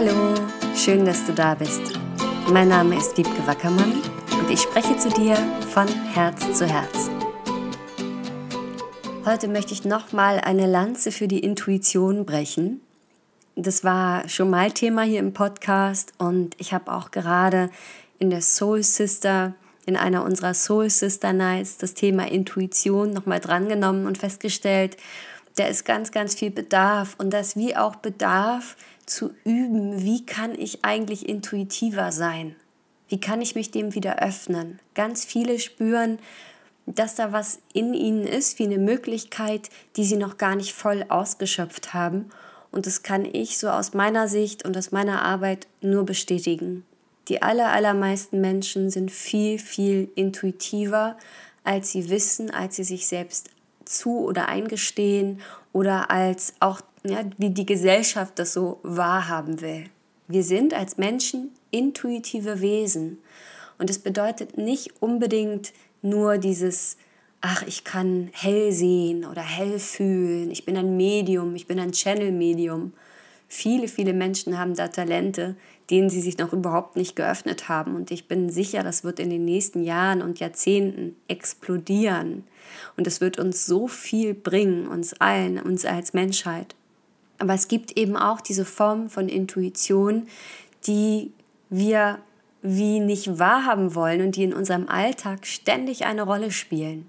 Hallo, schön, dass du da bist. Mein Name ist Wiebke Wackermann und ich spreche zu dir von Herz zu Herz. Heute möchte ich nochmal eine Lanze für die Intuition brechen. Das war schon mal Thema hier im Podcast und ich habe auch gerade in der Soul Sister, in einer unserer Soul Sister Nights, das Thema Intuition nochmal drangenommen und festgestellt, da ist ganz, ganz viel Bedarf und das wie auch Bedarf zu üben, wie kann ich eigentlich intuitiver sein? Wie kann ich mich dem wieder öffnen? Ganz viele spüren, dass da was in ihnen ist, wie eine Möglichkeit, die sie noch gar nicht voll ausgeschöpft haben. Und das kann ich so aus meiner Sicht und aus meiner Arbeit nur bestätigen. Die aller, allermeisten Menschen sind viel, viel intuitiver, als sie wissen, als sie sich selbst zu oder eingestehen oder als auch ja, wie die Gesellschaft das so wahrhaben will. Wir sind als Menschen intuitive Wesen und es bedeutet nicht unbedingt nur dieses, ach, ich kann hell sehen oder hell fühlen, ich bin ein Medium, ich bin ein Channel-Medium. Viele, viele Menschen haben da Talente, denen sie sich noch überhaupt nicht geöffnet haben. Und ich bin sicher, das wird in den nächsten Jahren und Jahrzehnten explodieren. Und es wird uns so viel bringen, uns allen, uns als Menschheit. Aber es gibt eben auch diese Form von Intuition, die wir wie nicht wahrhaben wollen und die in unserem Alltag ständig eine Rolle spielen.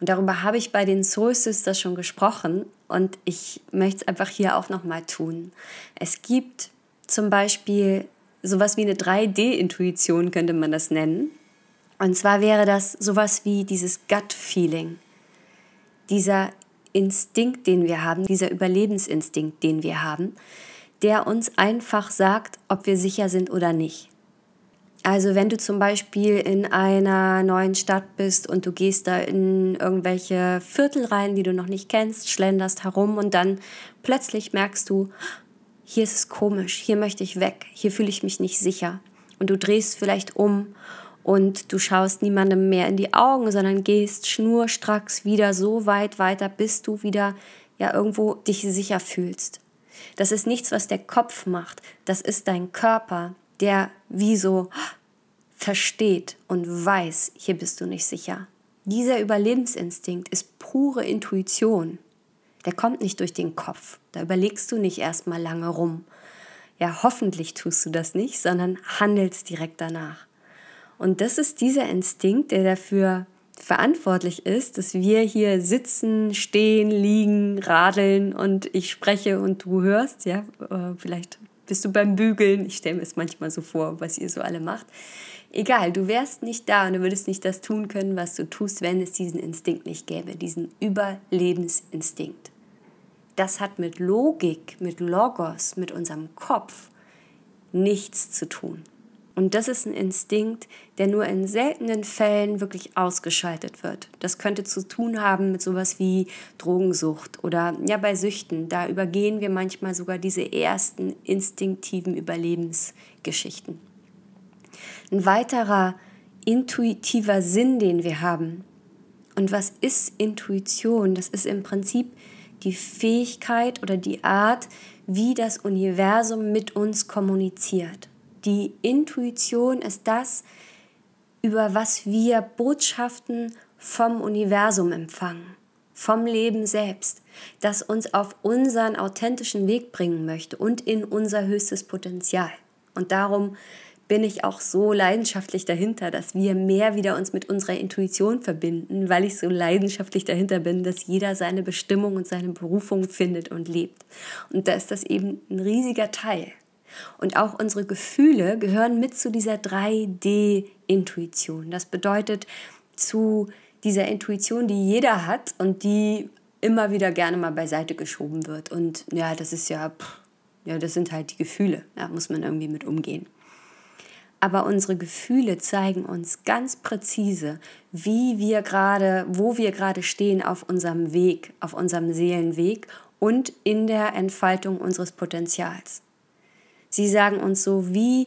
Und darüber habe ich bei den Soul Sisters schon gesprochen und ich möchte es einfach hier auch nochmal tun. Es gibt zum Beispiel sowas wie eine 3D-Intuition, könnte man das nennen. Und zwar wäre das sowas wie dieses Gut-Feeling. Dieser Instinkt, den wir haben, dieser Überlebensinstinkt, den wir haben, der uns einfach sagt, ob wir sicher sind oder nicht. Also wenn du zum Beispiel in einer neuen Stadt bist und du gehst da in irgendwelche Viertel rein, die du noch nicht kennst, schlenderst herum und dann plötzlich merkst du, hier ist es komisch, hier möchte ich weg, hier fühle ich mich nicht sicher. Und du drehst vielleicht um und du schaust niemandem mehr in die Augen, sondern gehst schnurstracks wieder so weit weiter, bis du wieder ja irgendwo dich sicher fühlst. Das ist nichts, was der Kopf macht, das ist dein Körper, der wie so versteht und weiß, hier bist du nicht sicher. Dieser Überlebensinstinkt ist pure Intuition. Der kommt nicht durch den Kopf. Da überlegst du nicht erstmal lange rum. Ja, hoffentlich tust du das nicht, sondern handelst direkt danach. Und das ist dieser Instinkt, der dafür verantwortlich ist, dass wir hier sitzen, stehen, liegen, radeln und ich spreche und du hörst, ja, äh, vielleicht bist du beim Bügeln, ich stelle mir es manchmal so vor, was ihr so alle macht. Egal, du wärst nicht da und du würdest nicht das tun können, was du tust, wenn es diesen Instinkt nicht gäbe, diesen Überlebensinstinkt. Das hat mit Logik, mit Logos, mit unserem Kopf nichts zu tun. Und das ist ein Instinkt, der nur in seltenen Fällen wirklich ausgeschaltet wird. Das könnte zu tun haben mit sowas wie Drogensucht oder ja bei Süchten. Da übergehen wir manchmal sogar diese ersten instinktiven Überlebensgeschichten. Ein weiterer intuitiver Sinn, den wir haben. Und was ist Intuition? Das ist im Prinzip die Fähigkeit oder die Art, wie das Universum mit uns kommuniziert. Die Intuition ist das, über was wir Botschaften vom Universum empfangen, vom Leben selbst, das uns auf unseren authentischen Weg bringen möchte und in unser höchstes Potenzial. Und darum bin ich auch so leidenschaftlich dahinter, dass wir mehr wieder uns mit unserer Intuition verbinden, weil ich so leidenschaftlich dahinter bin, dass jeder seine Bestimmung und seine Berufung findet und lebt. Und da ist das eben ein riesiger Teil. Und auch unsere Gefühle gehören mit zu dieser 3D-Intuition. Das bedeutet zu dieser Intuition, die jeder hat und die immer wieder gerne mal beiseite geschoben wird. Und ja, das ist ja, pff, ja, das sind halt die Gefühle. Da muss man irgendwie mit umgehen. Aber unsere Gefühle zeigen uns ganz präzise, wie wir gerade, wo wir gerade stehen auf unserem Weg, auf unserem Seelenweg und in der Entfaltung unseres Potenzials. Sie sagen uns so wie,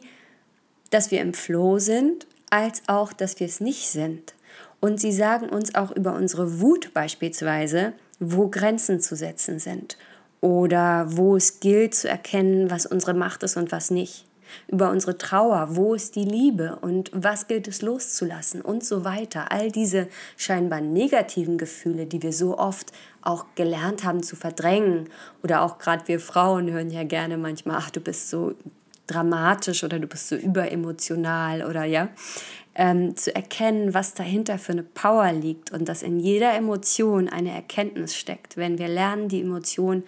dass wir im Flow sind, als auch, dass wir es nicht sind. Und sie sagen uns auch über unsere Wut beispielsweise, wo Grenzen zu setzen sind. oder wo es gilt zu erkennen, was unsere Macht ist und was nicht. Über unsere Trauer, wo ist die Liebe und was gilt es loszulassen und so weiter. All diese scheinbar negativen Gefühle, die wir so oft auch gelernt haben zu verdrängen oder auch gerade wir Frauen hören ja gerne manchmal, ach du bist so dramatisch oder du bist so überemotional oder ja, ähm, zu erkennen, was dahinter für eine Power liegt und dass in jeder Emotion eine Erkenntnis steckt. Wenn wir lernen, die Emotion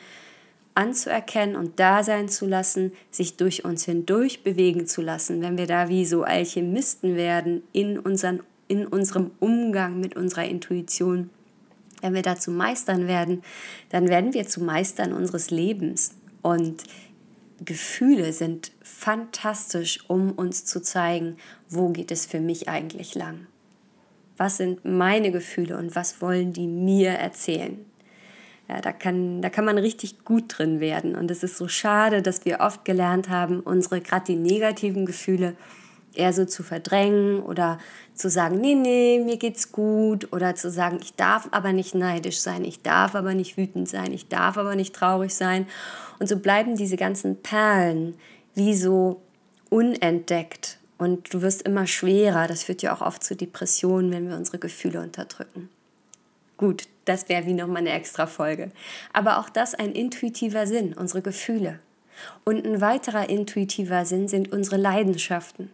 anzuerkennen und da sein zu lassen, sich durch uns hindurch bewegen zu lassen, wenn wir da wie so Alchemisten werden in, unseren, in unserem Umgang mit unserer Intuition, wenn wir dazu meistern werden, dann werden wir zu Meistern unseres Lebens. Und Gefühle sind fantastisch, um uns zu zeigen, wo geht es für mich eigentlich lang. Was sind meine Gefühle und was wollen die mir erzählen? Ja, da, kann, da kann man richtig gut drin werden. Und es ist so schade, dass wir oft gelernt haben, unsere gerade die negativen Gefühle eher so zu verdrängen oder zu sagen, nee, nee, mir geht's gut oder zu sagen, ich darf aber nicht neidisch sein, ich darf aber nicht wütend sein, ich darf aber nicht traurig sein. Und so bleiben diese ganzen Perlen wie so unentdeckt und du wirst immer schwerer. Das führt ja auch oft zu Depressionen, wenn wir unsere Gefühle unterdrücken. Gut, das wäre wie nochmal eine extra Folge. Aber auch das ein intuitiver Sinn, unsere Gefühle. Und ein weiterer intuitiver Sinn sind unsere Leidenschaften.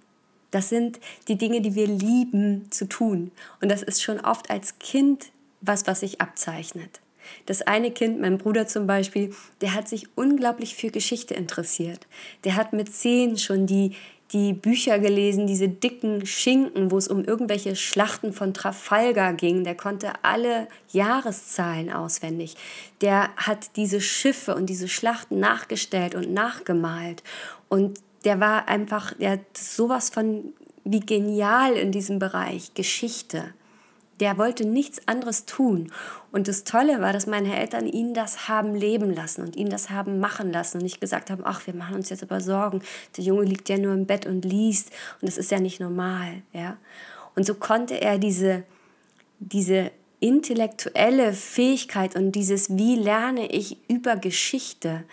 Das sind die Dinge, die wir lieben zu tun. Und das ist schon oft als Kind was, was sich abzeichnet. Das eine Kind, mein Bruder zum Beispiel, der hat sich unglaublich für Geschichte interessiert. Der hat mit zehn schon die, die Bücher gelesen, diese dicken Schinken, wo es um irgendwelche Schlachten von Trafalgar ging. Der konnte alle Jahreszahlen auswendig. Der hat diese Schiffe und diese Schlachten nachgestellt und nachgemalt. Und der war einfach, der hat sowas von wie genial in diesem Bereich Geschichte. Der wollte nichts anderes tun. Und das Tolle war, dass meine Eltern ihn das haben leben lassen und ihn das haben machen lassen und nicht gesagt haben, ach, wir machen uns jetzt aber Sorgen. Der Junge liegt ja nur im Bett und liest und das ist ja nicht normal, ja. Und so konnte er diese, diese intellektuelle Fähigkeit und dieses, wie lerne ich über Geschichte,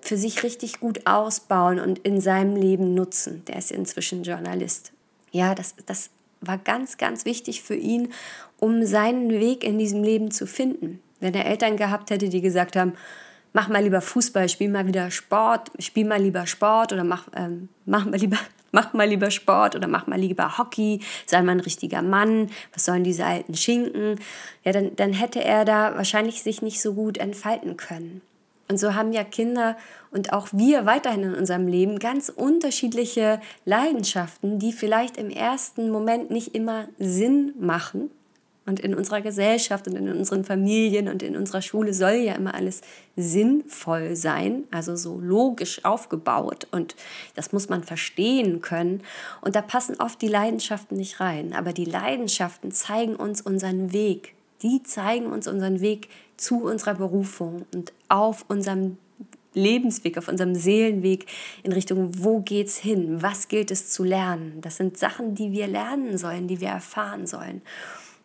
für sich richtig gut ausbauen und in seinem Leben nutzen. Der ist inzwischen Journalist. Ja, das, das war ganz, ganz wichtig für ihn, um seinen Weg in diesem Leben zu finden. Wenn er Eltern gehabt hätte, die gesagt haben, mach mal lieber Fußball, spiel mal wieder Sport, spiel mal lieber Sport oder mach, ähm, mach, mal lieber, mach mal lieber Sport oder mach mal lieber Hockey, sei mal ein richtiger Mann, was sollen diese alten Schinken? Ja, dann, dann hätte er da wahrscheinlich sich nicht so gut entfalten können. Und so haben ja Kinder und auch wir weiterhin in unserem Leben ganz unterschiedliche Leidenschaften, die vielleicht im ersten Moment nicht immer Sinn machen. Und in unserer Gesellschaft und in unseren Familien und in unserer Schule soll ja immer alles sinnvoll sein, also so logisch aufgebaut. Und das muss man verstehen können. Und da passen oft die Leidenschaften nicht rein. Aber die Leidenschaften zeigen uns unseren Weg. Die zeigen uns unseren Weg zu unserer Berufung und auf unserem Lebensweg, auf unserem Seelenweg in Richtung, wo geht's hin? Was gilt es zu lernen? Das sind Sachen, die wir lernen sollen, die wir erfahren sollen.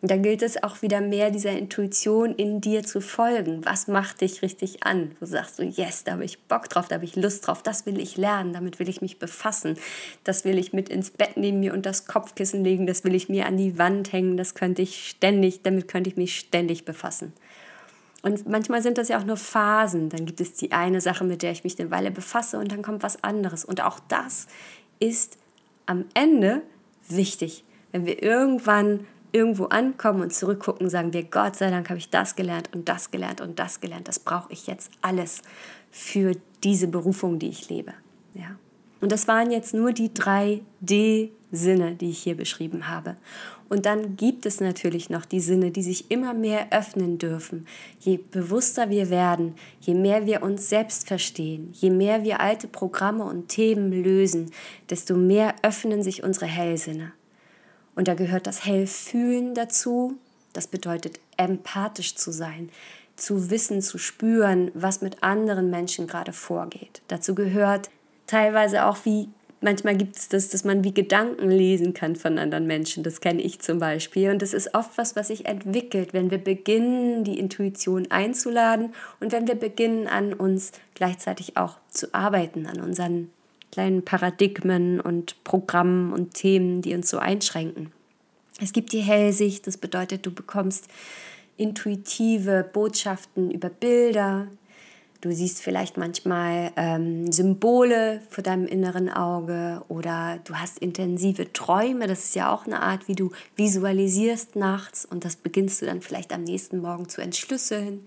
Und da gilt es auch wieder mehr dieser Intuition in dir zu folgen. Was macht dich richtig an? Wo sagst du, yes, da habe ich Bock drauf, da habe ich Lust drauf, das will ich lernen, damit will ich mich befassen. Das will ich mit ins Bett nehmen, mir unter das Kopfkissen legen, das will ich mir an die Wand hängen, das könnte ich ständig, damit könnte ich mich ständig befassen. Und manchmal sind das ja auch nur Phasen. Dann gibt es die eine Sache, mit der ich mich eine Weile befasse und dann kommt was anderes. Und auch das ist am Ende wichtig. Wenn wir irgendwann irgendwo ankommen und zurückgucken, sagen wir, Gott sei Dank habe ich das gelernt und das gelernt und das gelernt. Das brauche ich jetzt alles für diese Berufung, die ich lebe. Ja. Und das waren jetzt nur die drei D-Sinne, die ich hier beschrieben habe. Und dann gibt es natürlich noch die Sinne, die sich immer mehr öffnen dürfen. Je bewusster wir werden, je mehr wir uns selbst verstehen, je mehr wir alte Programme und Themen lösen, desto mehr öffnen sich unsere Hellsinne. Und da gehört das Hellfühlen dazu. Das bedeutet empathisch zu sein, zu wissen, zu spüren, was mit anderen Menschen gerade vorgeht. Dazu gehört teilweise auch wie manchmal gibt es das, dass man wie Gedanken lesen kann von anderen Menschen. Das kenne ich zum Beispiel. Und das ist oft was, was sich entwickelt, wenn wir beginnen, die Intuition einzuladen und wenn wir beginnen, an uns gleichzeitig auch zu arbeiten, an unseren kleinen Paradigmen und Programmen und Themen, die uns so einschränken. Es gibt die Hellsicht, das bedeutet, du bekommst intuitive Botschaften über Bilder, Du siehst vielleicht manchmal ähm, Symbole vor deinem inneren Auge oder du hast intensive Träume. Das ist ja auch eine Art, wie du visualisierst nachts und das beginnst du dann vielleicht am nächsten Morgen zu entschlüsseln.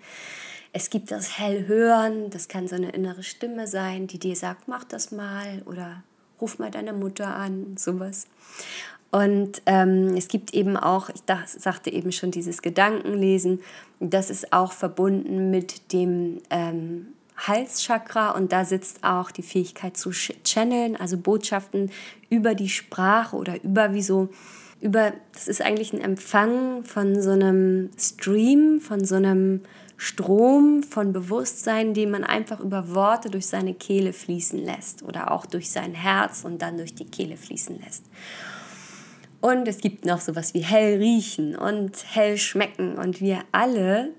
Es gibt das Hellhören, das kann so eine innere Stimme sein, die dir sagt, mach das mal oder ruf mal deine Mutter an, sowas. Und ähm, es gibt eben auch, ich dachte, sagte eben schon, dieses Gedankenlesen, das ist auch verbunden mit dem ähm, Halschakra und da sitzt auch die Fähigkeit zu channeln, also Botschaften über die Sprache oder über wie so, über, das ist eigentlich ein Empfang von so einem Stream, von so einem Strom von Bewusstsein, den man einfach über Worte durch seine Kehle fließen lässt oder auch durch sein Herz und dann durch die Kehle fließen lässt. Und es gibt noch sowas wie hell riechen und hell schmecken. Und wir alle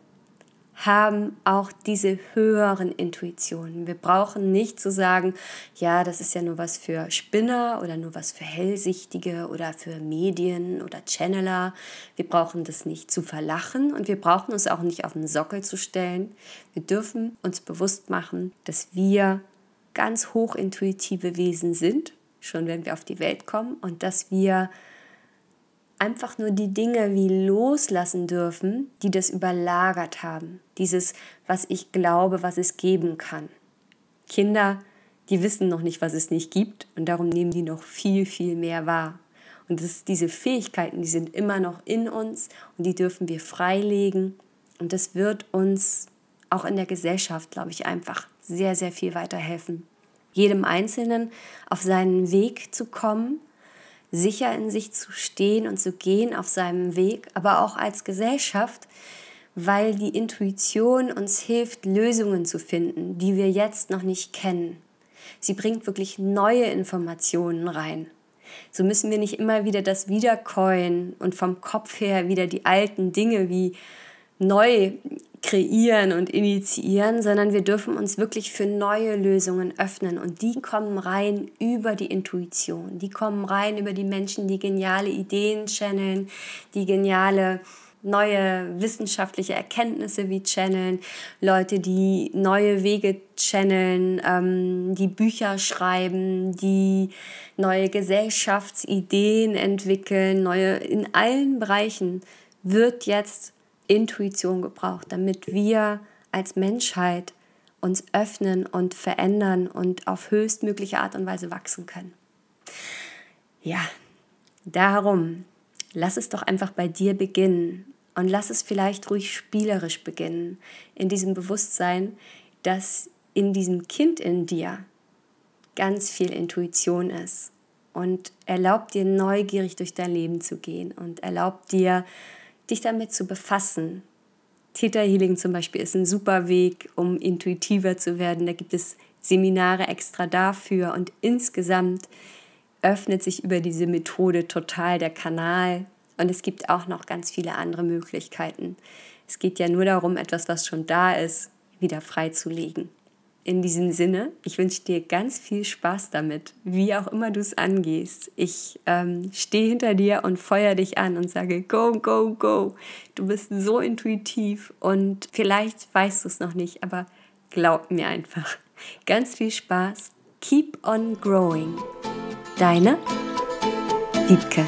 haben auch diese höheren Intuitionen. Wir brauchen nicht zu sagen, ja, das ist ja nur was für Spinner oder nur was für Hellsichtige oder für Medien oder Channeler. Wir brauchen das nicht zu verlachen und wir brauchen uns auch nicht auf den Sockel zu stellen. Wir dürfen uns bewusst machen, dass wir ganz hochintuitive Wesen sind, schon wenn wir auf die Welt kommen und dass wir einfach nur die Dinge wie loslassen dürfen, die das überlagert haben. Dieses, was ich glaube, was es geben kann. Kinder, die wissen noch nicht, was es nicht gibt und darum nehmen die noch viel, viel mehr wahr. Und das, diese Fähigkeiten, die sind immer noch in uns und die dürfen wir freilegen. Und das wird uns auch in der Gesellschaft, glaube ich, einfach sehr, sehr viel weiterhelfen. Jedem Einzelnen auf seinen Weg zu kommen sicher in sich zu stehen und zu gehen auf seinem Weg, aber auch als Gesellschaft, weil die Intuition uns hilft, Lösungen zu finden, die wir jetzt noch nicht kennen. Sie bringt wirklich neue Informationen rein. So müssen wir nicht immer wieder das Wiederkäuen und vom Kopf her wieder die alten Dinge wie neu kreieren und initiieren, sondern wir dürfen uns wirklich für neue Lösungen öffnen. Und die kommen rein über die Intuition, die kommen rein über die Menschen, die geniale Ideen channeln, die geniale neue wissenschaftliche Erkenntnisse wie channeln, Leute, die neue Wege channeln, ähm, die Bücher schreiben, die neue Gesellschaftsideen entwickeln, neue in allen Bereichen wird jetzt Intuition gebraucht, damit wir als Menschheit uns öffnen und verändern und auf höchstmögliche Art und Weise wachsen können. Ja, darum, lass es doch einfach bei dir beginnen und lass es vielleicht ruhig spielerisch beginnen, in diesem Bewusstsein, dass in diesem Kind in dir ganz viel Intuition ist und erlaubt dir neugierig durch dein Leben zu gehen und erlaubt dir dich damit zu befassen. Theta Healing zum Beispiel ist ein super Weg, um intuitiver zu werden. Da gibt es Seminare extra dafür und insgesamt öffnet sich über diese Methode total der Kanal und es gibt auch noch ganz viele andere Möglichkeiten. Es geht ja nur darum, etwas, was schon da ist, wieder freizulegen in diesem Sinne, ich wünsche dir ganz viel Spaß damit, wie auch immer du es angehst. Ich ähm, stehe hinter dir und feuer dich an und sage, go, go, go. Du bist so intuitiv und vielleicht weißt du es noch nicht, aber glaub mir einfach. Ganz viel Spaß. Keep on growing. Deine Wiebke.